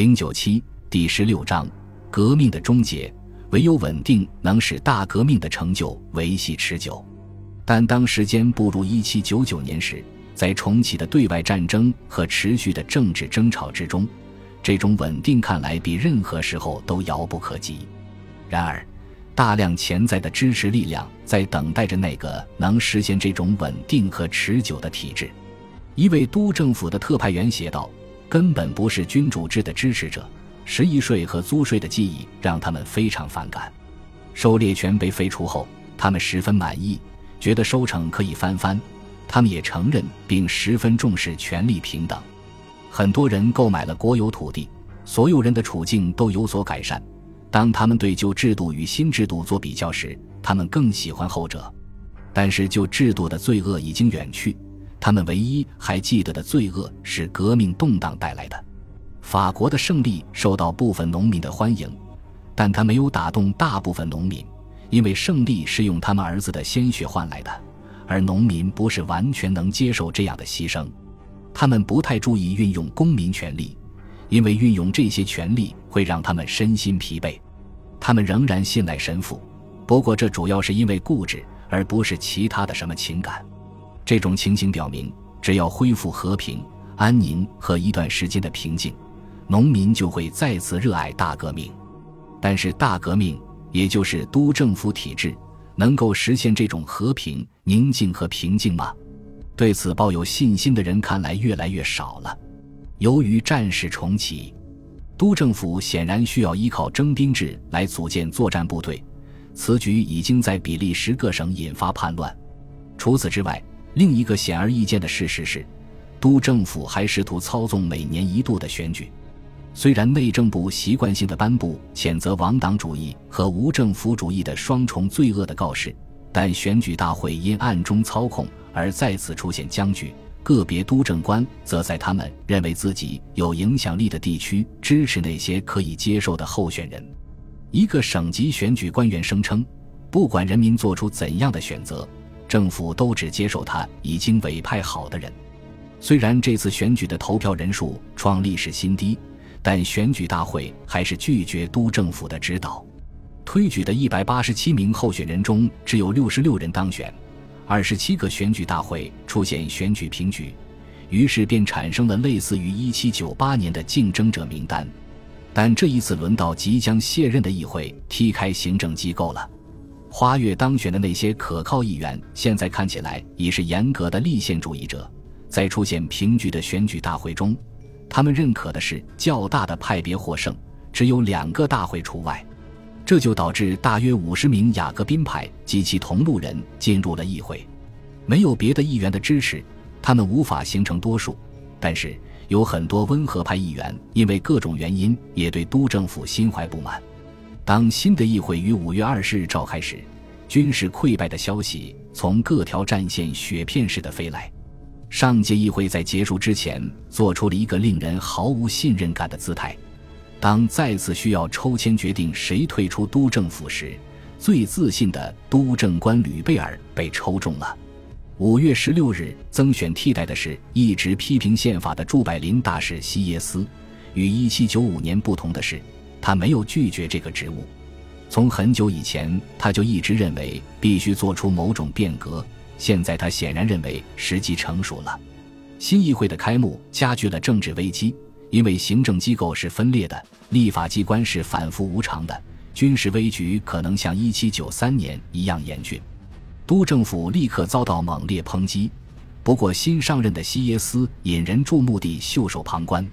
零九七第十六章：革命的终结。唯有稳定能使大革命的成就维系持久。但当时间步入一七九九年时，在重启的对外战争和持续的政治争吵之中，这种稳定看来比任何时候都遥不可及。然而，大量潜在的支持力量在等待着那个能实现这种稳定和持久的体制。一位督政府的特派员写道。根本不是君主制的支持者，十一税和租税的记忆让他们非常反感。狩猎权被废除后，他们十分满意，觉得收成可以翻番。他们也承认并十分重视权力平等。很多人购买了国有土地，所有人的处境都有所改善。当他们对旧制度与新制度做比较时，他们更喜欢后者。但是旧制度的罪恶已经远去。他们唯一还记得的罪恶是革命动荡带来的。法国的胜利受到部分农民的欢迎，但他没有打动大部分农民，因为胜利是用他们儿子的鲜血换来的，而农民不是完全能接受这样的牺牲。他们不太注意运用公民权利，因为运用这些权利会让他们身心疲惫。他们仍然信赖神父，不过这主要是因为固执，而不是其他的什么情感。这种情形表明，只要恢复和平、安宁和一段时间的平静，农民就会再次热爱大革命。但是，大革命也就是督政府体制，能够实现这种和平、宁静和平静吗？对此抱有信心的人看来越来越少了。由于战事重启，督政府显然需要依靠征兵制来组建作战部队。此举已经在比利时各省引发叛乱。除此之外，另一个显而易见的事实是，督政府还试图操纵每年一度的选举。虽然内政部习惯性的颁布谴责王党主义和无政府主义的双重罪恶的告示，但选举大会因暗中操控而再次出现僵局。个别督政官则在他们认为自己有影响力的地区支持那些可以接受的候选人。一个省级选举官员声称，不管人民做出怎样的选择。政府都只接受他已经委派好的人。虽然这次选举的投票人数创历史新低，但选举大会还是拒绝督政府的指导。推举的一百八十七名候选人中，只有六十六人当选。二十七个选举大会出现选举平局，于是便产生了类似于一七九八年的竞争者名单。但这一次轮到即将卸任的议会踢开行政机构了。花月当选的那些可靠议员，现在看起来已是严格的立宪主义者。在出现平局的选举大会中，他们认可的是较大的派别获胜，只有两个大会除外。这就导致大约五十名雅各宾派及其同路人进入了议会。没有别的议员的支持，他们无法形成多数。但是有很多温和派议员因为各种原因，也对督政府心怀不满。当新的议会于五月二十日召开时，军事溃败的消息从各条战线雪片似的飞来。上届议会在结束之前做出了一个令人毫无信任感的姿态。当再次需要抽签决定谁退出督政府时，最自信的督政官吕贝尔被抽中了。五月十六日增选替代的是一直批评宪法的驻柏林大使西耶斯。与一七九五年不同的是。他没有拒绝这个职务，从很久以前他就一直认为必须做出某种变革。现在他显然认为时机成熟了。新议会的开幕加剧了政治危机，因为行政机构是分裂的，立法机关是反复无常的，军事危局可能像1793年一样严峻。督政府立刻遭到猛烈抨击，不过新上任的西耶斯引人注目地袖手旁观。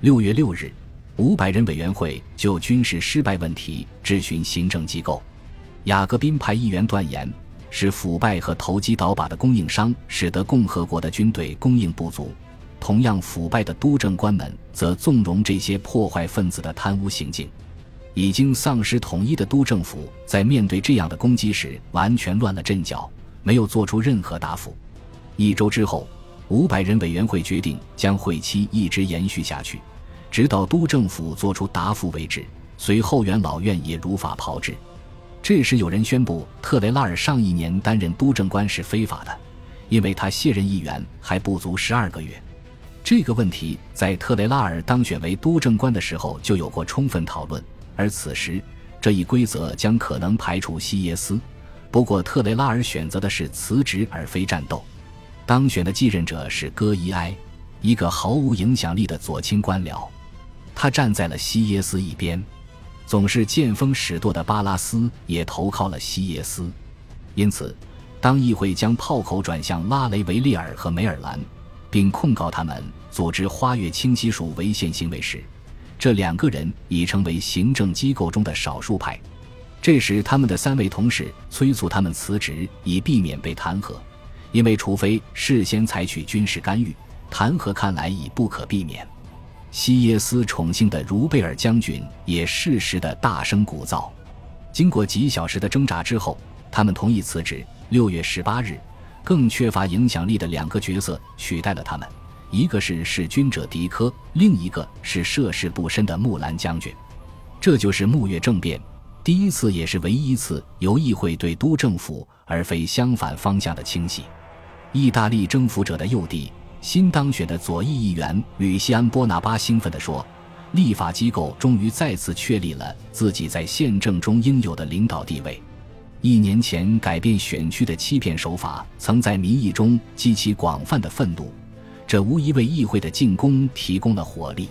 六月六日。五百人委员会就军事失败问题质询行政机构，雅各宾派议员断言是腐败和投机倒把的供应商使得共和国的军队供应不足。同样腐败的督政官们则纵容这些破坏分子的贪污行径。已经丧失统一的督政府在面对这样的攻击时完全乱了阵脚，没有做出任何答复。一周之后，五百人委员会决定将会期一直延续下去。直到督政府作出答复为止，随后元老院也如法炮制。这时，有人宣布特雷拉尔上一年担任督政官是非法的，因为他卸任议员还不足十二个月。这个问题在特雷拉尔当选为督政官的时候就有过充分讨论，而此时这一规则将可能排除西耶斯。不过，特雷拉尔选择的是辞职而非战斗。当选的继任者是戈伊埃，一个毫无影响力的左倾官僚。他站在了西耶斯一边。总是见风使舵的巴拉斯也投靠了西耶斯。因此，当议会将炮口转向拉雷维利尔和梅尔兰，并控告他们组织花月清洗署违宪行为时，这两个人已成为行政机构中的少数派。这时，他们的三位同事催促他们辞职，以避免被弹劾。因为除非事先采取军事干预，弹劾看来已不可避免。西耶斯宠幸的茹贝尔将军也适时的大声鼓噪。经过几小时的挣扎之后，他们同意辞职。六月十八日，更缺乏影响力的两个角色取代了他们，一个是弑君者迪科，另一个是涉世不深的木兰将军。这就是木月政变，第一次也是唯一一次由议会对都政府而非相反方向的清洗。意大利征服者的幼弟、新当选的左翼议员吕西安·波拿巴兴奋地说：“立法机构终于再次确立了自己在宪政中应有的领导地位。一年前改变选区的欺骗手法曾在民意中激起广泛的愤怒，这无疑为议会的进攻提供了火力。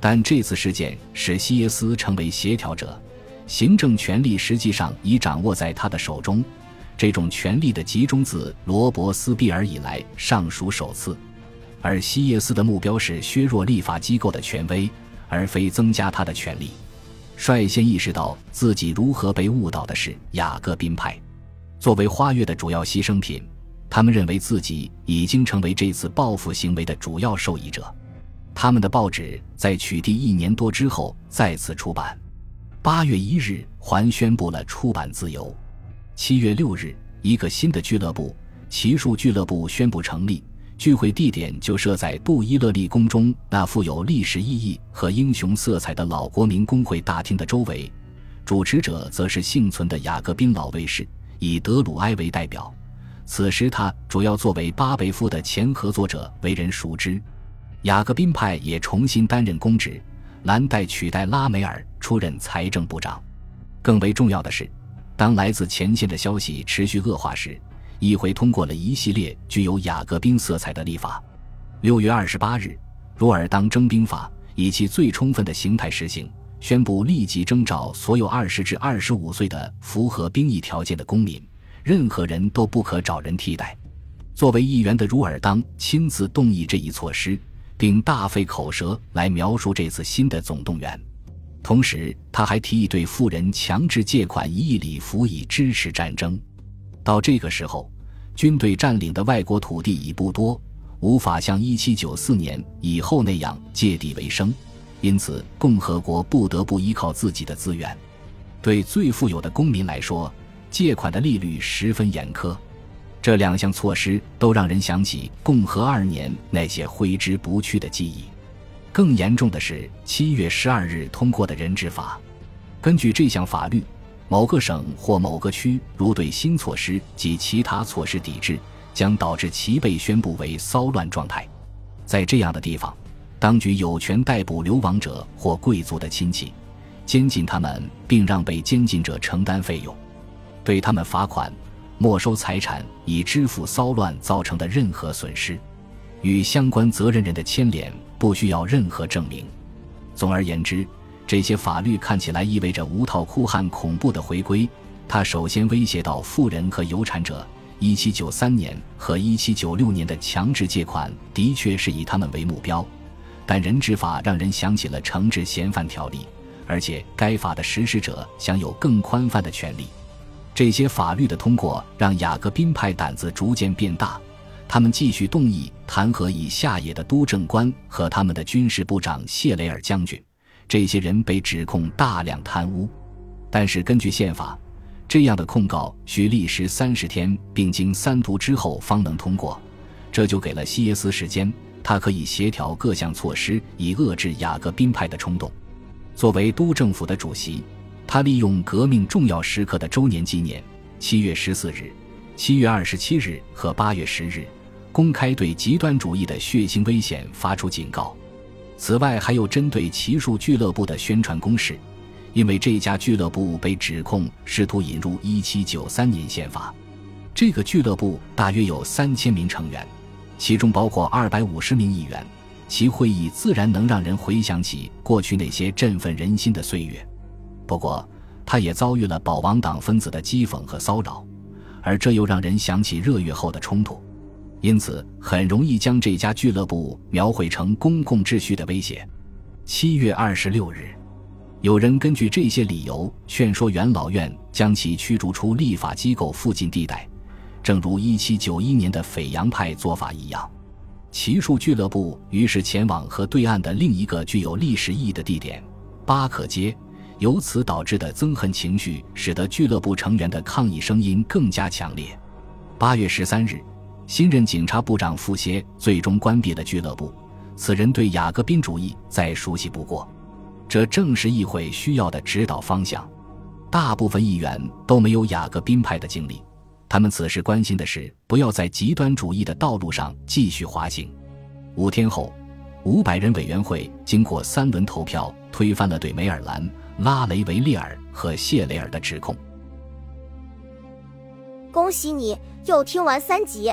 但这次事件使西耶斯成为协调者，行政权力实际上已掌握在他的手中。”这种权力的集中自罗伯斯庇尔以来尚属首次，而西耶斯的目标是削弱立法机构的权威，而非增加他的权力。率先意识到自己如何被误导的是雅各宾派，作为花月的主要牺牲品，他们认为自己已经成为这次报复行为的主要受益者。他们的报纸在取缔一年多之后再次出版，八月一日还宣布了出版自由。七月六日，一个新的俱乐部——奇术俱乐部宣布成立，聚会地点就设在杜伊勒利宫中那富有历史意义和英雄色彩的老国民工会大厅的周围。主持者则是幸存的雅各宾老卫士，以德鲁埃为代表。此时，他主要作为巴贝夫的前合作者为人熟知。雅各宾派也重新担任公职，兰代取代拉梅尔出任财政部长。更为重要的是。当来自前线的消息持续恶化时，议会通过了一系列具有雅各宾色彩的立法。六月二十八日，罗尔当征兵法以其最充分的形态实行，宣布立即征召所有二十至二十五岁的符合兵役条件的公民，任何人都不可找人替代。作为议员的茹尔当亲自动议这一措施，并大费口舌来描述这次新的总动员。同时，他还提议对富人强制借款一亿里弗以支持战争。到这个时候，军队占领的外国土地已不多，无法像1794年以后那样借地为生，因此共和国不得不依靠自己的资源。对最富有的公民来说，借款的利率十分严苛。这两项措施都让人想起共和二年那些挥之不去的记忆。更严重的是，七月十二日通过的人质法。根据这项法律，某个省或某个区如对新措施及其他措施抵制，将导致其被宣布为骚乱状态。在这样的地方，当局有权逮捕流亡者或贵族的亲戚，监禁他们，并让被监禁者承担费用，对他们罚款、没收财产，以支付骚乱造成的任何损失。与相关责任人的牵连不需要任何证明。总而言之，这些法律看起来意味着无套哭汉恐怖的回归。它首先威胁到富人和有产者。1793年和1796年的强制借款的确是以他们为目标，但人质法让人想起了惩治嫌犯条例，而且该法的实施者享有更宽泛的权利。这些法律的通过让雅各宾派胆子逐渐变大。他们继续动议弹劾以下野的督政官和他们的军事部长谢雷尔将军，这些人被指控大量贪污，但是根据宪法，这样的控告需历时三十天，并经三读之后方能通过，这就给了西耶斯时间，他可以协调各项措施以遏制雅各宾派的冲动。作为督政府的主席，他利用革命重要时刻的周年纪念，七月十四日。七月二十七日和八月十日，公开对极端主义的血腥危险发出警告。此外，还有针对骑术俱乐部的宣传攻势，因为这家俱乐部被指控试图引入1793年宪法。这个俱乐部大约有三千名成员，其中包括二百五十名议员。其会议自然能让人回想起过去那些振奋人心的岁月。不过，他也遭遇了保王党分子的讥讽和骚扰，而这又让人想起热月后的冲突，因此很容易将这家俱乐部描绘成公共秩序的威胁。七月二十六日，有人根据这些理由劝说元老院将其驱逐出立法机构附近地带，正如一七九一年的斐扬派做法一样。骑术俱乐部于是前往河对岸的另一个具有历史意义的地点——巴克街。由此导致的憎恨情绪，使得俱乐部成员的抗议声音更加强烈。八月十三日，新任警察部长傅歇最终关闭了俱乐部。此人对雅各宾主义再熟悉不过，这正是议会需要的指导方向。大部分议员都没有雅各宾派的经历，他们此时关心的是不要在极端主义的道路上继续滑行。五天后，五百人委员会经过三轮投票，推翻了对梅尔兰。拉雷维利尔和谢雷尔的指控。恭喜你又听完三集，